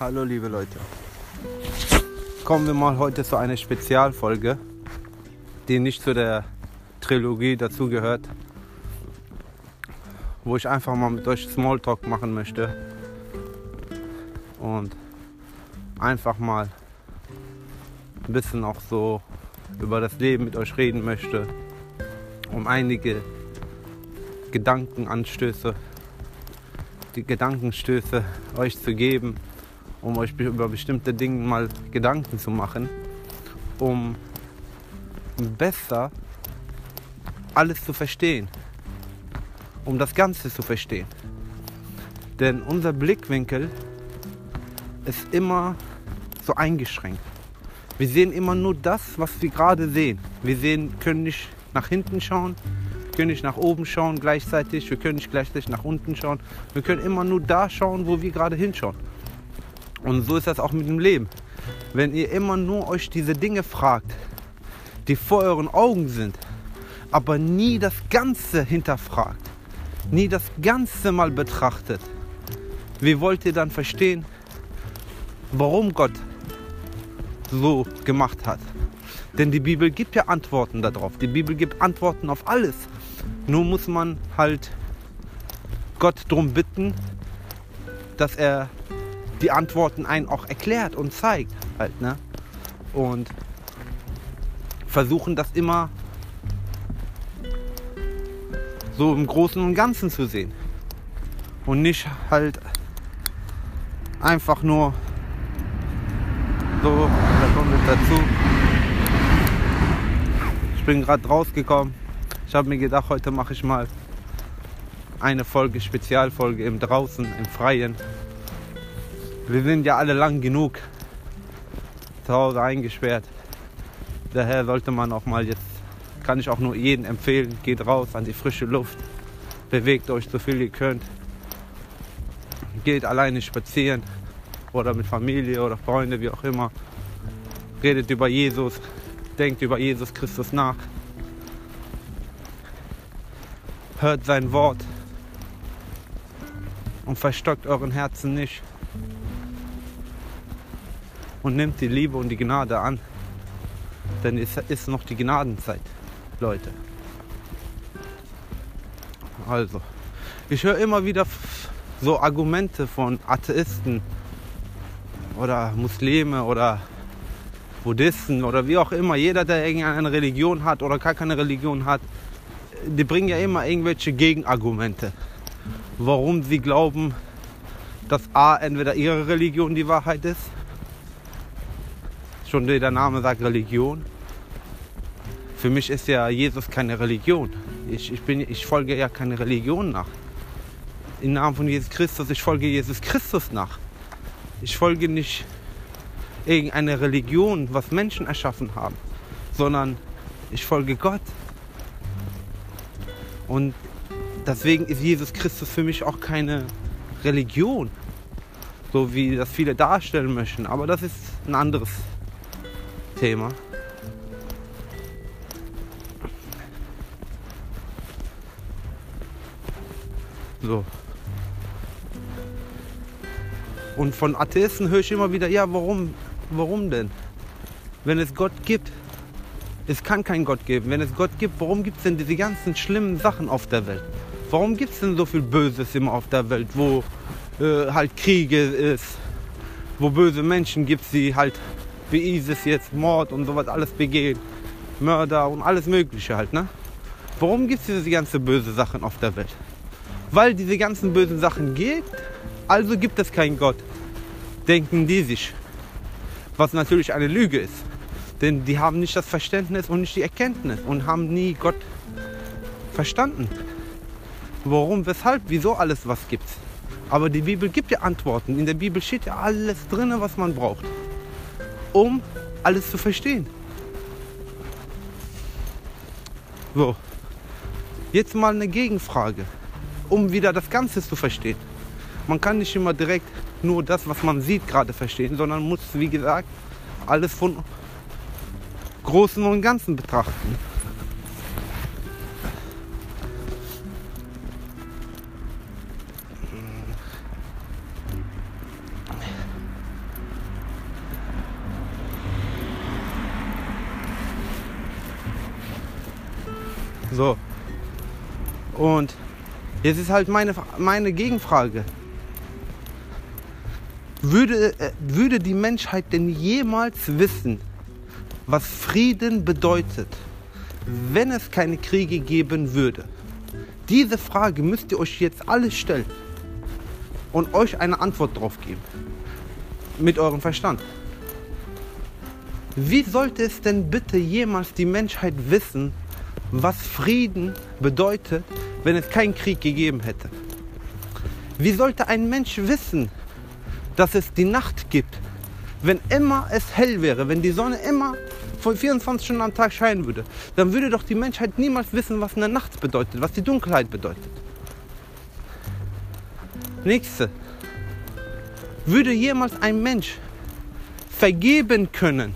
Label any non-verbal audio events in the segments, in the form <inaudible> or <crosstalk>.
Hallo liebe Leute. Kommen wir mal heute zu einer Spezialfolge, die nicht zu der Trilogie dazugehört, wo ich einfach mal mit euch Smalltalk machen möchte und einfach mal ein bisschen auch so über das Leben mit euch reden möchte, um einige Gedankenanstöße, die Gedankenstöße euch zu geben, um euch über bestimmte Dinge mal Gedanken zu machen, um besser alles zu verstehen, um das Ganze zu verstehen. Denn unser Blickwinkel ist immer so eingeschränkt. Wir sehen immer nur das, was wir gerade sehen. Wir sehen, können nicht nach hinten schauen, können nicht nach oben schauen gleichzeitig, wir können nicht gleichzeitig nach unten schauen. Wir können immer nur da schauen, wo wir gerade hinschauen. Und so ist das auch mit dem Leben. Wenn ihr immer nur euch diese Dinge fragt, die vor euren Augen sind, aber nie das Ganze hinterfragt, nie das Ganze mal betrachtet, wie wollt ihr dann verstehen, warum Gott so gemacht hat? Denn die Bibel gibt ja Antworten darauf. Die Bibel gibt Antworten auf alles. Nur muss man halt Gott darum bitten, dass er die Antworten einen auch erklärt und zeigt halt, ne? Und versuchen das immer so im Großen und Ganzen zu sehen. Und nicht halt einfach nur so, da kommt jetzt dazu. Ich bin gerade rausgekommen. Ich habe mir gedacht, heute mache ich mal eine Folge, Spezialfolge im Draußen, im Freien. Wir sind ja alle lang genug zu Hause eingesperrt. Daher sollte man auch mal jetzt, kann ich auch nur jedem empfehlen, geht raus an die frische Luft, bewegt euch so viel ihr könnt, geht alleine spazieren oder mit Familie oder Freunde, wie auch immer, redet über Jesus, denkt über Jesus Christus nach, hört sein Wort und verstockt euren Herzen nicht und nimmt die Liebe und die Gnade an. Denn es ist noch die Gnadenzeit, Leute. Also, ich höre immer wieder so Argumente von Atheisten oder Muslime oder Buddhisten oder wie auch immer. Jeder, der irgendeine Religion hat oder gar keine Religion hat, die bringen ja immer irgendwelche Gegenargumente. Warum sie glauben, dass A, entweder ihre Religion die Wahrheit ist Schon der Name sagt Religion. Für mich ist ja Jesus keine Religion. Ich, ich, bin, ich folge ja keine Religion nach. Im Namen von Jesus Christus, ich folge Jesus Christus nach. Ich folge nicht irgendeine Religion, was Menschen erschaffen haben, sondern ich folge Gott. Und deswegen ist Jesus Christus für mich auch keine Religion, so wie das viele darstellen möchten. Aber das ist ein anderes Thema. So. Und von Atheisten höre ich immer wieder, ja, warum, warum denn? Wenn es Gott gibt, es kann keinen Gott geben. Wenn es Gott gibt, warum gibt es denn diese ganzen schlimmen Sachen auf der Welt? Warum gibt es denn so viel Böses immer auf der Welt, wo äh, halt Kriege ist, wo böse Menschen gibt, die halt wie ISIS jetzt Mord und sowas alles begehen, Mörder und alles Mögliche halt, ne? Warum gibt es diese ganzen böse Sachen auf der Welt? Weil diese ganzen bösen Sachen gibt, also gibt es keinen Gott. Denken die sich. Was natürlich eine Lüge ist. Denn die haben nicht das Verständnis und nicht die Erkenntnis und haben nie Gott verstanden. Warum, weshalb, wieso alles was gibt's. Aber die Bibel gibt ja Antworten. In der Bibel steht ja alles drin, was man braucht um alles zu verstehen. So, jetzt mal eine Gegenfrage, um wieder das Ganze zu verstehen. Man kann nicht immer direkt nur das, was man sieht, gerade verstehen, sondern muss, wie gesagt, alles von Großen und Ganzen betrachten. So. Und jetzt ist halt meine, meine Gegenfrage. Würde, äh, würde die Menschheit denn jemals wissen, was Frieden bedeutet, wenn es keine Kriege geben würde? Diese Frage müsst ihr euch jetzt alle stellen und euch eine Antwort drauf geben. Mit eurem Verstand. Wie sollte es denn bitte jemals die Menschheit wissen, was Frieden bedeutet, wenn es keinen Krieg gegeben hätte? Wie sollte ein Mensch wissen, dass es die Nacht gibt, wenn immer es hell wäre, wenn die Sonne immer von 24 Stunden am Tag scheinen würde, dann würde doch die Menschheit niemals wissen, was eine Nacht bedeutet, was die Dunkelheit bedeutet. Nächste. Würde jemals ein Mensch vergeben können,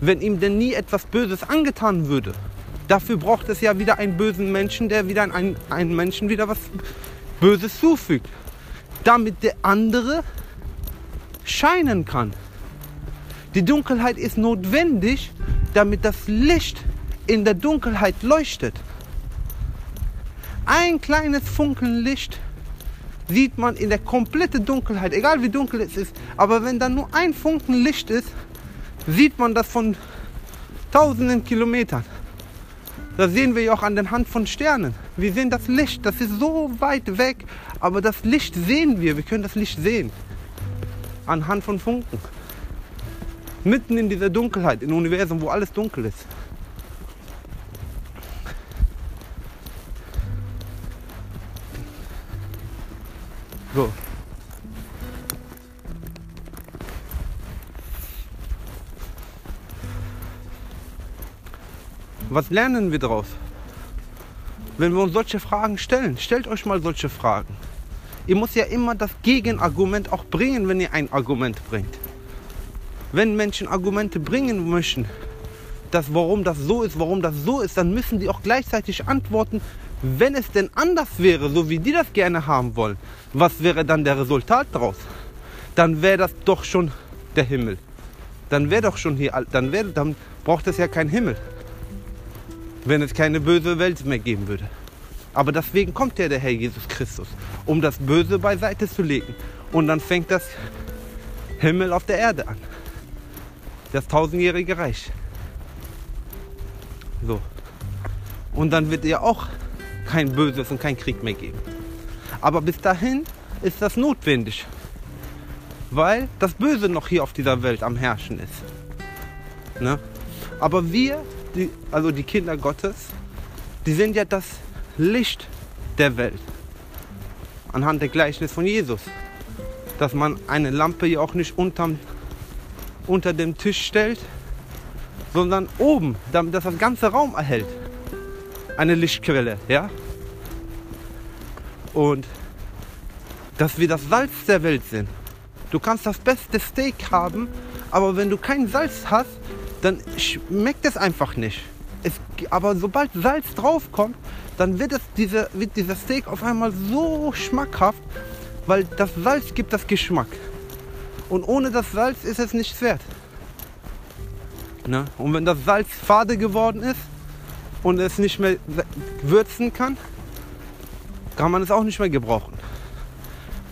wenn ihm denn nie etwas Böses angetan würde? Dafür braucht es ja wieder einen bösen Menschen, der wieder einen, einen Menschen wieder was Böses zufügt. Damit der andere scheinen kann. Die Dunkelheit ist notwendig, damit das Licht in der Dunkelheit leuchtet. Ein kleines Funkeln Licht sieht man in der kompletten Dunkelheit, egal wie dunkel es ist. Aber wenn dann nur ein Funken Licht ist, sieht man das von tausenden Kilometern. Das sehen wir ja auch an der Hand von Sternen. Wir sehen das Licht, das ist so weit weg, aber das Licht sehen wir, wir können das Licht sehen anhand von Funken. Mitten in dieser Dunkelheit, im Universum, wo alles dunkel ist. Was lernen wir daraus? Wenn wir uns solche Fragen stellen, stellt euch mal solche Fragen. Ihr müsst ja immer das Gegenargument auch bringen, wenn ihr ein Argument bringt. Wenn Menschen Argumente bringen möchten, dass warum das so ist, warum das so ist, dann müssen die auch gleichzeitig antworten, wenn es denn anders wäre, so wie die das gerne haben wollen. Was wäre dann der Resultat daraus? Dann wäre das doch schon der Himmel. Dann wäre doch schon hier, dann, wär, dann braucht es ja keinen Himmel, wenn es keine böse Welt mehr geben würde. Aber deswegen kommt ja der Herr Jesus Christus, um das Böse beiseite zu legen. Und dann fängt das Himmel auf der Erde an. Das tausendjährige Reich. So. Und dann wird ja auch kein Böses und kein Krieg mehr geben. Aber bis dahin ist das notwendig, weil das Böse noch hier auf dieser Welt am Herrschen ist. Ne? Aber wir, die, also die Kinder Gottes, die sind ja das Licht der Welt. Anhand der Gleichnis von Jesus. Dass man eine Lampe ja auch nicht unterm, unter dem Tisch stellt, sondern oben, damit das das ganze Raum erhält. Eine Lichtquelle, ja? Und dass wir das Salz der Welt sind. Du kannst das beste Steak haben, aber wenn du kein Salz hast, dann schmeckt es einfach nicht. Es, aber sobald Salz draufkommt, dann wird, es diese, wird dieser Steak auf einmal so schmackhaft, weil das Salz gibt das Geschmack. Und ohne das Salz ist es nichts wert. Ne? Und wenn das Salz fade geworden ist und es nicht mehr würzen kann, kann man es auch nicht mehr gebrauchen.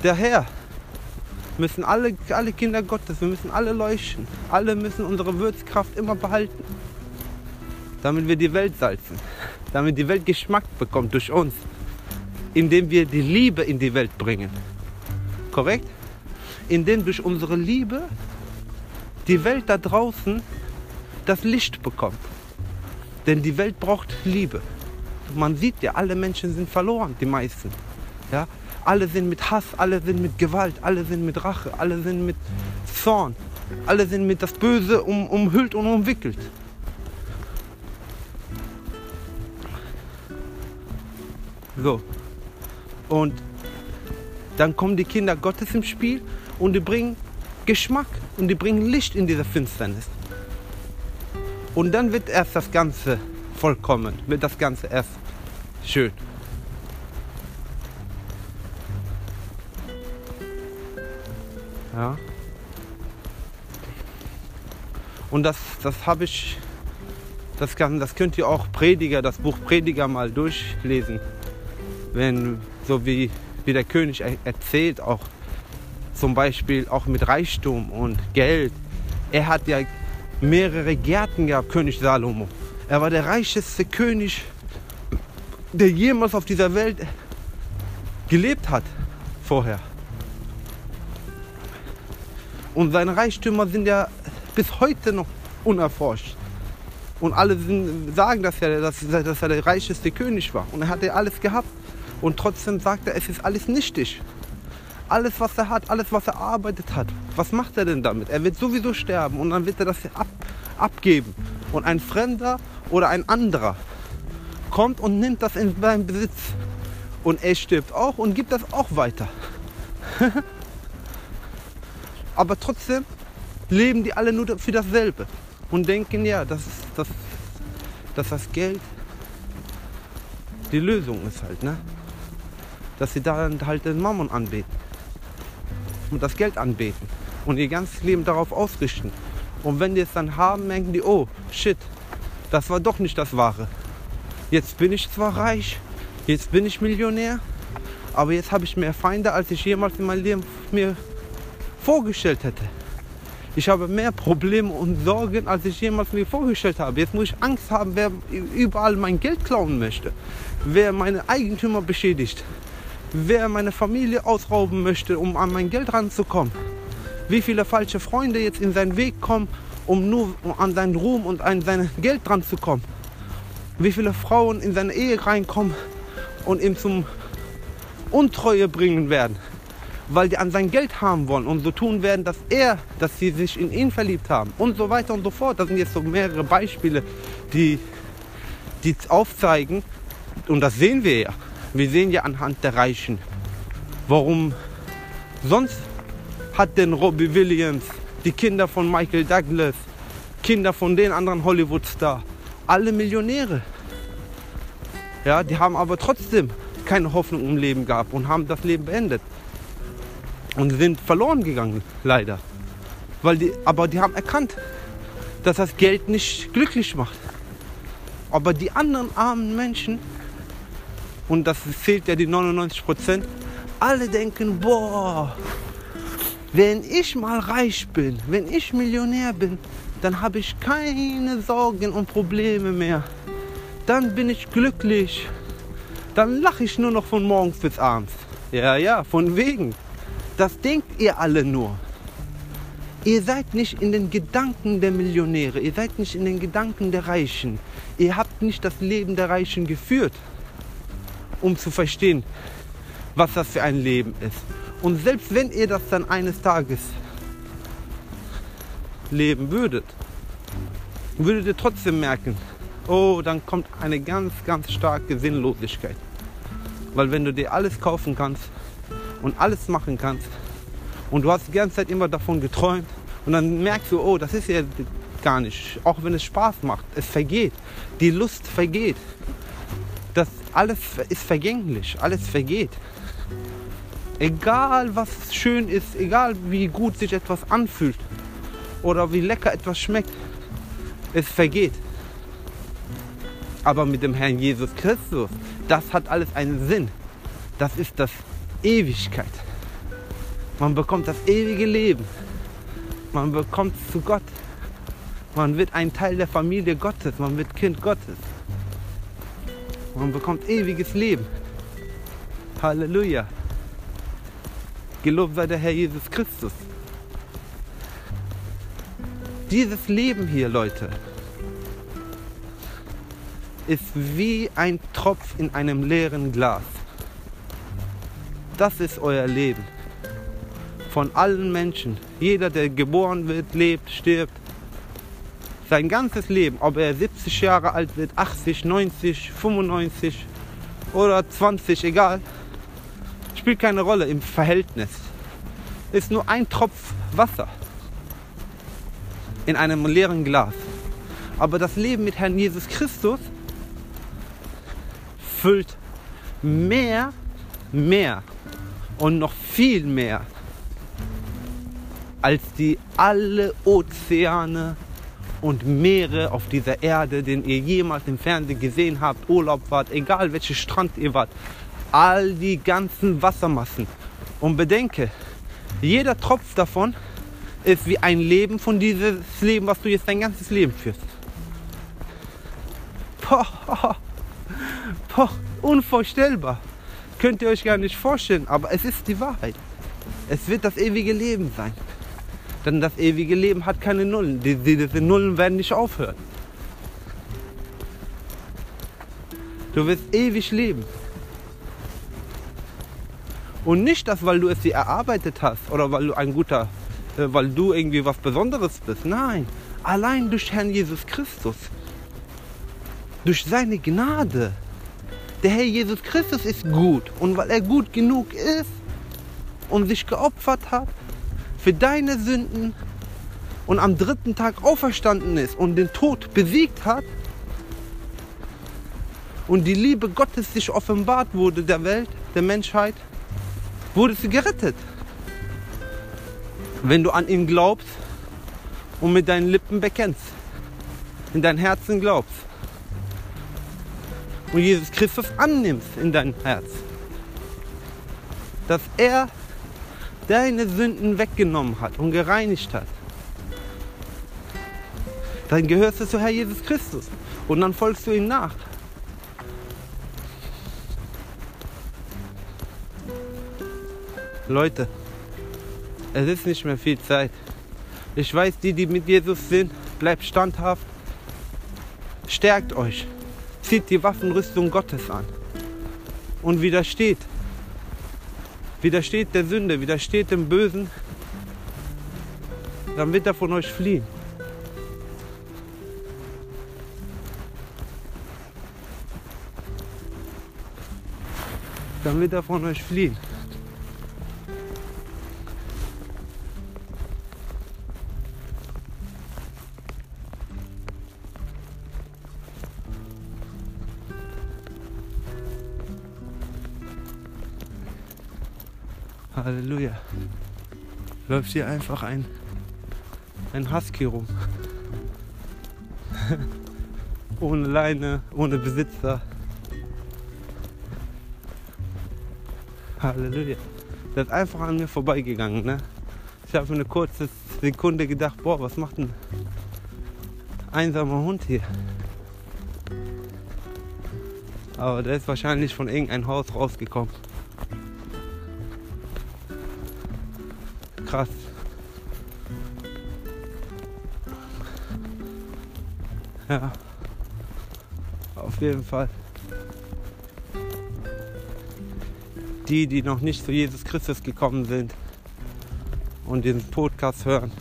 Daher müssen alle, alle Kinder Gottes, wir müssen alle leuchten. Alle müssen unsere Würzkraft immer behalten, damit wir die Welt salzen damit die Welt Geschmack bekommt durch uns, indem wir die Liebe in die Welt bringen. Korrekt? Indem durch unsere Liebe die Welt da draußen das Licht bekommt. Denn die Welt braucht Liebe. Man sieht ja, alle Menschen sind verloren, die meisten. Ja? Alle sind mit Hass, alle sind mit Gewalt, alle sind mit Rache, alle sind mit Zorn, alle sind mit das Böse um, umhüllt und umwickelt. So. Und dann kommen die Kinder Gottes im Spiel und die bringen Geschmack und die bringen Licht in diese Finsternis. Und dann wird erst das Ganze vollkommen, wird das Ganze erst schön. Ja. Und das, das habe ich Das, kann, das könnt ihr auch Prediger, das Buch Prediger mal durchlesen. Wenn, so wie, wie der König erzählt, auch zum Beispiel auch mit Reichtum und Geld. Er hat ja mehrere Gärten gehabt, König Salomo. Er war der reicheste König, der jemals auf dieser Welt gelebt hat vorher. Und seine Reichtümer sind ja bis heute noch unerforscht. Und alle sind, sagen das ja, dass, dass er der reicheste König war. Und er hatte alles gehabt. Und trotzdem sagt er, es ist alles nichtig. Alles, was er hat, alles, was er arbeitet hat, was macht er denn damit? Er wird sowieso sterben und dann wird er das ab, abgeben. Und ein Fremder oder ein anderer kommt und nimmt das in seinen Besitz. Und er stirbt auch und gibt das auch weiter. <laughs> Aber trotzdem leben die alle nur für dasselbe und denken, ja, dass, dass, dass das Geld die Lösung ist halt, ne? Dass sie da halt den Mammon anbeten und das Geld anbeten und ihr ganzes Leben darauf ausrichten. Und wenn die es dann haben, denken die, oh shit, das war doch nicht das Wahre. Jetzt bin ich zwar reich, jetzt bin ich Millionär, aber jetzt habe ich mehr Feinde, als ich jemals in meinem Leben mir vorgestellt hätte. Ich habe mehr Probleme und Sorgen, als ich jemals mir vorgestellt habe. Jetzt muss ich Angst haben, wer überall mein Geld klauen möchte, wer meine Eigentümer beschädigt, wer meine Familie ausrauben möchte, um an mein Geld ranzukommen. Wie viele falsche Freunde jetzt in seinen Weg kommen, um nur an seinen Ruhm und an sein Geld dran zu kommen. Wie viele Frauen in seine Ehe reinkommen und ihm zum Untreue bringen werden weil die an sein Geld haben wollen und so tun werden, dass er, dass sie sich in ihn verliebt haben und so weiter und so fort. Das sind jetzt so mehrere Beispiele, die, die aufzeigen und das sehen wir ja. Wir sehen ja anhand der Reichen, warum sonst hat denn Robbie Williams, die Kinder von Michael Douglas, Kinder von den anderen Hollywood-Stars, alle Millionäre. Ja, die haben aber trotzdem keine Hoffnung im Leben gehabt und haben das Leben beendet und sind verloren gegangen, leider. Weil die, aber die haben erkannt, dass das Geld nicht glücklich macht. Aber die anderen armen Menschen, und das zählt ja die 99 Prozent, alle denken, boah, wenn ich mal reich bin, wenn ich Millionär bin, dann habe ich keine Sorgen und Probleme mehr. Dann bin ich glücklich. Dann lache ich nur noch von morgens bis abends. Ja, ja, von wegen. Das denkt ihr alle nur. Ihr seid nicht in den Gedanken der Millionäre, ihr seid nicht in den Gedanken der Reichen. Ihr habt nicht das Leben der Reichen geführt, um zu verstehen, was das für ein Leben ist. Und selbst wenn ihr das dann eines Tages leben würdet, würdet ihr trotzdem merken, oh, dann kommt eine ganz, ganz starke Sinnlosigkeit. Weil wenn du dir alles kaufen kannst, und alles machen kannst und du hast die ganze Zeit immer davon geträumt und dann merkst du, oh, das ist ja gar nicht, auch wenn es Spaß macht, es vergeht, die Lust vergeht. Das alles ist vergänglich, alles vergeht. Egal was schön ist, egal wie gut sich etwas anfühlt oder wie lecker etwas schmeckt, es vergeht. Aber mit dem Herrn Jesus Christus, das hat alles einen Sinn. Das ist das Ewigkeit. Man bekommt das ewige Leben. Man bekommt zu Gott. Man wird ein Teil der Familie Gottes. Man wird Kind Gottes. Man bekommt ewiges Leben. Halleluja. Gelobt sei der Herr Jesus Christus. Dieses Leben hier, Leute, ist wie ein Tropf in einem leeren Glas. Das ist euer Leben. Von allen Menschen. Jeder, der geboren wird, lebt, stirbt. Sein ganzes Leben, ob er 70 Jahre alt wird, 80, 90, 95 oder 20, egal, spielt keine Rolle im Verhältnis. Ist nur ein Tropf Wasser in einem leeren Glas. Aber das Leben mit Herrn Jesus Christus füllt mehr, mehr und noch viel mehr als die alle Ozeane und Meere auf dieser Erde, den ihr jemals im Fernsehen gesehen habt, Urlaub wart, egal welcher Strand ihr wart, all die ganzen Wassermassen. Und bedenke, jeder Tropf davon ist wie ein Leben von dieses Leben, was du jetzt dein ganzes Leben führst. Boah, boah, <laughs> unvorstellbar. Könnt ihr euch gar nicht vorstellen, aber es ist die Wahrheit. Es wird das ewige Leben sein. Denn das ewige Leben hat keine Nullen. Die, die, diese Nullen werden nicht aufhören. Du wirst ewig leben. Und nicht das, weil du es dir erarbeitet hast oder weil du ein guter, äh, weil du irgendwie was Besonderes bist. Nein, allein durch Herrn Jesus Christus. Durch seine Gnade. Der Herr Jesus Christus ist gut. Und weil er gut genug ist und sich geopfert hat für deine Sünden und am dritten Tag auferstanden ist und den Tod besiegt hat und die Liebe Gottes sich offenbart wurde der Welt, der Menschheit, wurdest du gerettet. Wenn du an ihn glaubst und mit deinen Lippen bekennst, in dein Herzen glaubst und Jesus Christus annimmst in dein Herz, dass er deine Sünden weggenommen hat und gereinigt hat, dann gehörst du zu Herr Jesus Christus und dann folgst du ihm nach. Leute, es ist nicht mehr viel Zeit. Ich weiß, die, die mit Jesus sind, bleibt standhaft. Stärkt euch. Zieht die Waffenrüstung Gottes an. Und widersteht. Widersteht der Sünde, widersteht dem Bösen. Dann wird er von euch fliehen. Dann wird er von euch fliehen. Läuft hier einfach ein, ein Husky rum. <laughs> ohne Leine, ohne Besitzer. Halleluja. Der ist einfach an mir vorbeigegangen. Ne? Ich habe für eine kurze Sekunde gedacht, boah, was macht ein einsamer Hund hier? Aber der ist wahrscheinlich von irgendeinem Haus rausgekommen. Krass. Ja, auf jeden Fall. Die, die noch nicht zu Jesus Christus gekommen sind und den Podcast hören,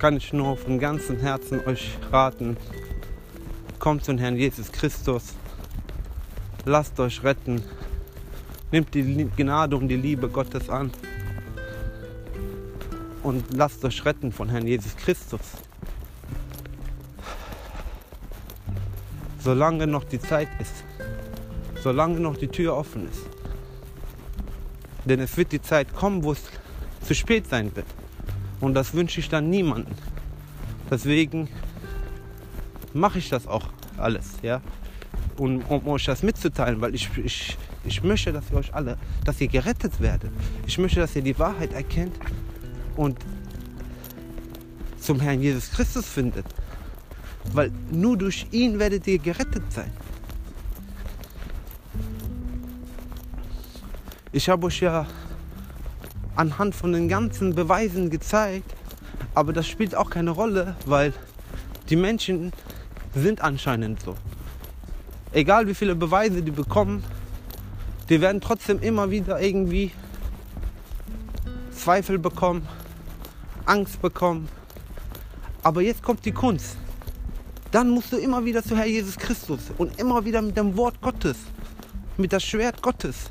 kann ich nur von ganzem Herzen euch raten, kommt zum Herrn Jesus Christus, lasst euch retten, nimmt die Gnade und die Liebe Gottes an und lasst euch retten von Herrn Jesus Christus. Solange noch die Zeit ist, solange noch die Tür offen ist. Denn es wird die Zeit kommen, wo es zu spät sein wird. Und das wünsche ich dann niemandem. Deswegen mache ich das auch alles, ja. Und um euch das mitzuteilen, weil ich, ich, ich möchte, dass ihr euch alle, dass ihr gerettet werdet. Ich möchte, dass ihr die Wahrheit erkennt und zum Herrn Jesus Christus findet. Weil nur durch ihn werdet ihr gerettet sein. Ich habe euch ja anhand von den ganzen Beweisen gezeigt, aber das spielt auch keine Rolle, weil die Menschen sind anscheinend so. Egal wie viele Beweise die bekommen, die werden trotzdem immer wieder irgendwie Zweifel bekommen, Angst bekommen. Aber jetzt kommt die Kunst. Dann musst du immer wieder zu Herr Jesus Christus und immer wieder mit dem Wort Gottes, mit dem Schwert Gottes,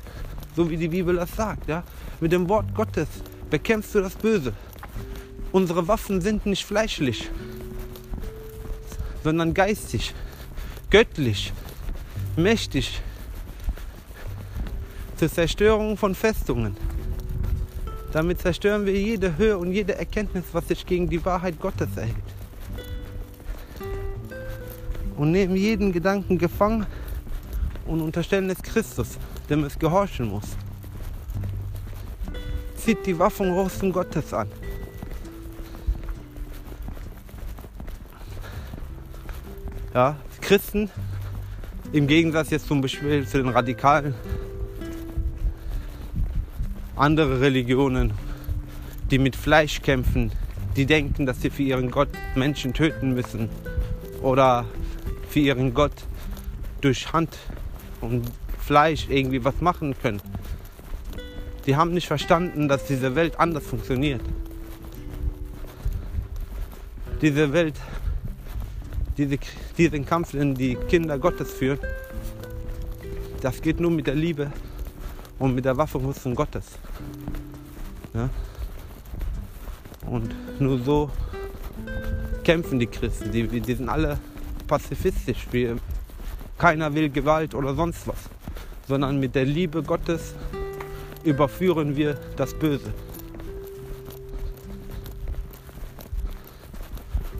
so wie die Bibel das sagt, ja, mit dem Wort Gottes bekämpfst du das Böse. Unsere Waffen sind nicht fleischlich, sondern geistig, göttlich, mächtig zur Zerstörung von Festungen. Damit zerstören wir jede Höhe und jede Erkenntnis, was sich gegen die Wahrheit Gottes erhält. und nehmen jeden Gedanken gefangen und unterstellen es Christus, dem es gehorchen muss. Zieht die Waffen Waffenrüstung Gottes an. Ja, Christen, im Gegensatz jetzt zum Beispiel zu den Radikalen, andere Religionen, die mit Fleisch kämpfen, die denken, dass sie für ihren Gott Menschen töten müssen oder für ihren Gott durch Hand und Fleisch irgendwie was machen können. Die haben nicht verstanden, dass diese Welt anders funktioniert. Diese Welt, diese, diesen Kampf, den die Kinder Gottes führen, das geht nur mit der Liebe und mit der Waffenrüstung Gottes. Ja? Und nur so kämpfen die Christen. Die, die sind alle pazifistisch. Wir, keiner will Gewalt oder sonst was, sondern mit der Liebe Gottes überführen wir das Böse.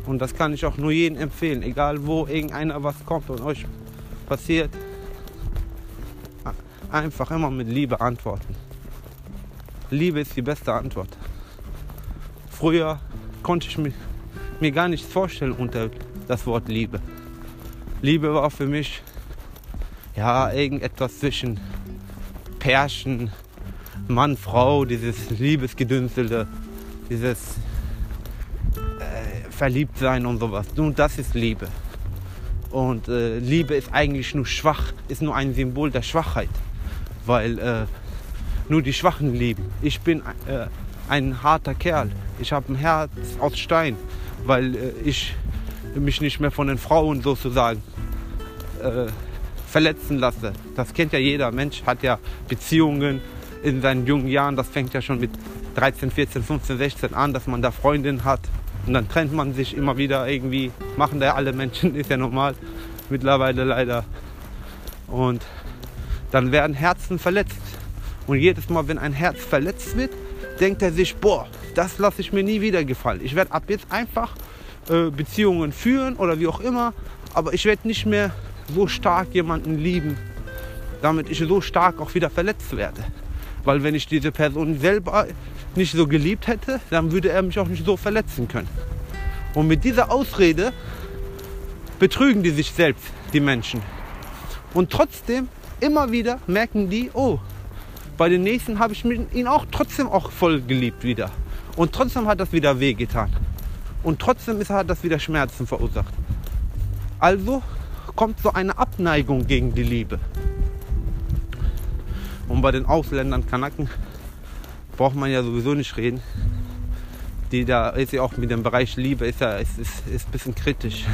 Und das kann ich auch nur jedem empfehlen, egal wo irgendeiner was kommt und euch passiert. Einfach immer mit Liebe antworten. Liebe ist die beste Antwort. Früher konnte ich mir, mir gar nichts vorstellen unter das Wort Liebe. Liebe war für mich ja irgendetwas zwischen Pärchen, Mann, Frau, dieses Liebesgedünstelte, dieses äh, Verliebtsein und sowas. Nun, das ist Liebe. Und äh, Liebe ist eigentlich nur schwach, ist nur ein Symbol der Schwachheit, weil äh, nur die Schwachen lieben. Ich bin äh, ein harter Kerl. Ich habe ein Herz aus Stein, weil äh, ich mich nicht mehr von den Frauen sozusagen äh, verletzen lasse. Das kennt ja jeder. Mensch hat ja Beziehungen in seinen jungen Jahren. Das fängt ja schon mit 13, 14, 15, 16 an, dass man da Freundinnen hat. Und dann trennt man sich immer wieder irgendwie. Machen da ja alle Menschen, <laughs> ist ja normal. Mittlerweile leider. Und dann werden Herzen verletzt. Und jedes Mal, wenn ein Herz verletzt wird, denkt er sich, boah, das lasse ich mir nie wieder gefallen. Ich werde ab jetzt einfach äh, Beziehungen führen oder wie auch immer, aber ich werde nicht mehr so stark jemanden lieben, damit ich so stark auch wieder verletzt werde. Weil wenn ich diese Person selber nicht so geliebt hätte, dann würde er mich auch nicht so verletzen können. Und mit dieser Ausrede betrügen die sich selbst, die Menschen. Und trotzdem, immer wieder merken die, oh, bei den nächsten habe ich ihn auch trotzdem auch voll geliebt wieder. Und trotzdem hat das wieder wehgetan. Und trotzdem ist, hat das wieder Schmerzen verursacht. Also kommt so eine Abneigung gegen die Liebe. Und bei den Ausländern, Kanaken, braucht man ja sowieso nicht reden. Die da ist ja auch mit dem Bereich Liebe ist ja ist, ist, ist ein bisschen kritisch.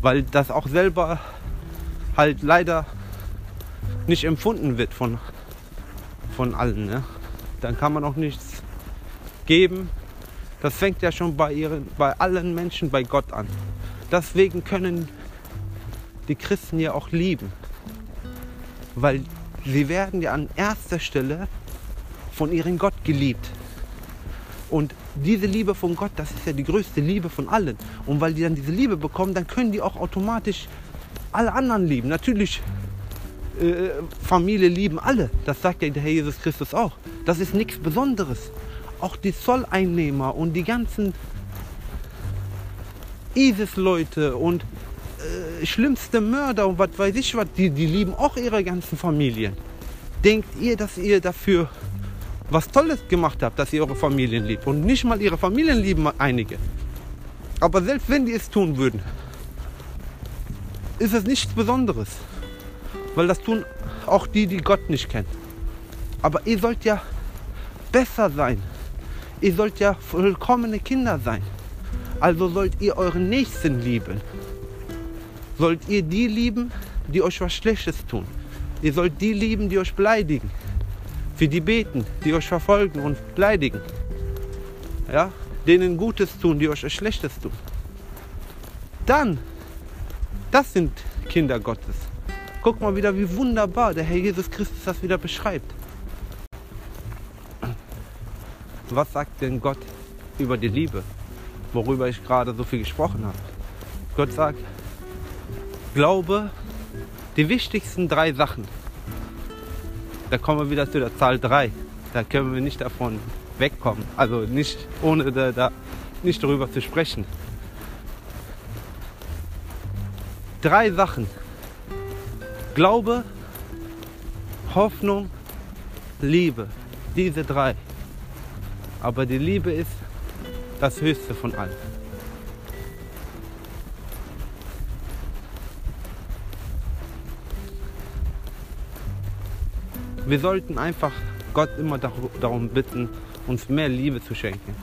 Weil das auch selber halt leider nicht empfunden wird von, von allen. Ne? Dann kann man auch nichts geben. Das fängt ja schon bei, ihren, bei allen Menschen bei Gott an. Deswegen können die Christen ja auch lieben. Weil sie werden ja an erster Stelle von ihrem Gott geliebt. Und diese Liebe von Gott, das ist ja die größte Liebe von allen. Und weil die dann diese Liebe bekommen, dann können die auch automatisch alle anderen lieben. Natürlich, äh, Familie lieben alle. Das sagt ja der Herr Jesus Christus auch. Das ist nichts Besonderes. Auch die Zolleinnehmer und die ganzen ISIS-Leute und äh, schlimmste Mörder und was weiß ich was, die, die lieben auch ihre ganzen Familien. Denkt ihr, dass ihr dafür was Tolles gemacht habt, dass ihr eure Familien liebt? Und nicht mal ihre Familien lieben einige. Aber selbst wenn die es tun würden, ist es nichts Besonderes. Weil das tun auch die, die Gott nicht kennen. Aber ihr sollt ja besser sein. Ihr sollt ja vollkommene Kinder sein. Also sollt ihr euren Nächsten lieben sollt ihr die lieben, die euch was Schlechtes tun. Ihr sollt die lieben, die euch beleidigen. Für die beten, die euch verfolgen und beleidigen. Ja? Denen Gutes tun, die euch Schlechtes tun. Dann, das sind Kinder Gottes. Guck mal wieder, wie wunderbar der Herr Jesus Christus das wieder beschreibt. Was sagt denn Gott über die Liebe, worüber ich gerade so viel gesprochen habe? Gott sagt, Glaube, die wichtigsten drei Sachen. Da kommen wir wieder zu der Zahl 3. Da können wir nicht davon wegkommen. Also nicht ohne da, da nicht darüber zu sprechen. Drei Sachen. Glaube, Hoffnung, Liebe. Diese drei. Aber die Liebe ist das Höchste von allen. Wir sollten einfach Gott immer darum bitten, uns mehr Liebe zu schenken.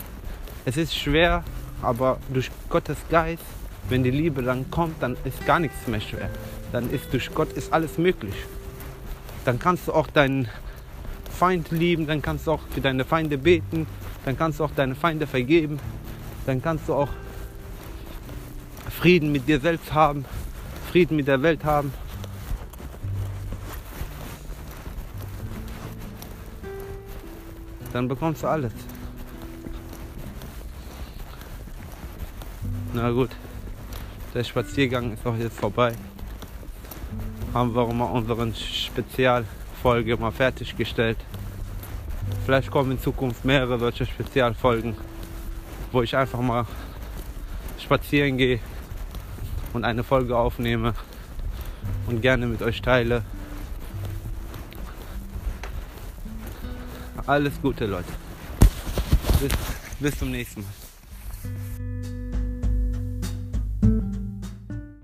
Es ist schwer, aber durch Gottes Geist, wenn die Liebe dann kommt, dann ist gar nichts mehr schwer. Dann ist durch Gott ist alles möglich. Dann kannst du auch deinen Feind lieben, dann kannst du auch für deine Feinde beten, dann kannst du auch deine Feinde vergeben, dann kannst du auch Frieden mit dir selbst haben, Frieden mit der Welt haben. Dann bekommst du alles. Na gut, der Spaziergang ist auch jetzt vorbei. Haben wir mal unsere Spezialfolge mal fertiggestellt. Vielleicht kommen in Zukunft mehrere solche Spezialfolgen, wo ich einfach mal spazieren gehe und eine Folge aufnehme und gerne mit euch teile. Alles Gute, Leute. Bis, bis zum nächsten Mal.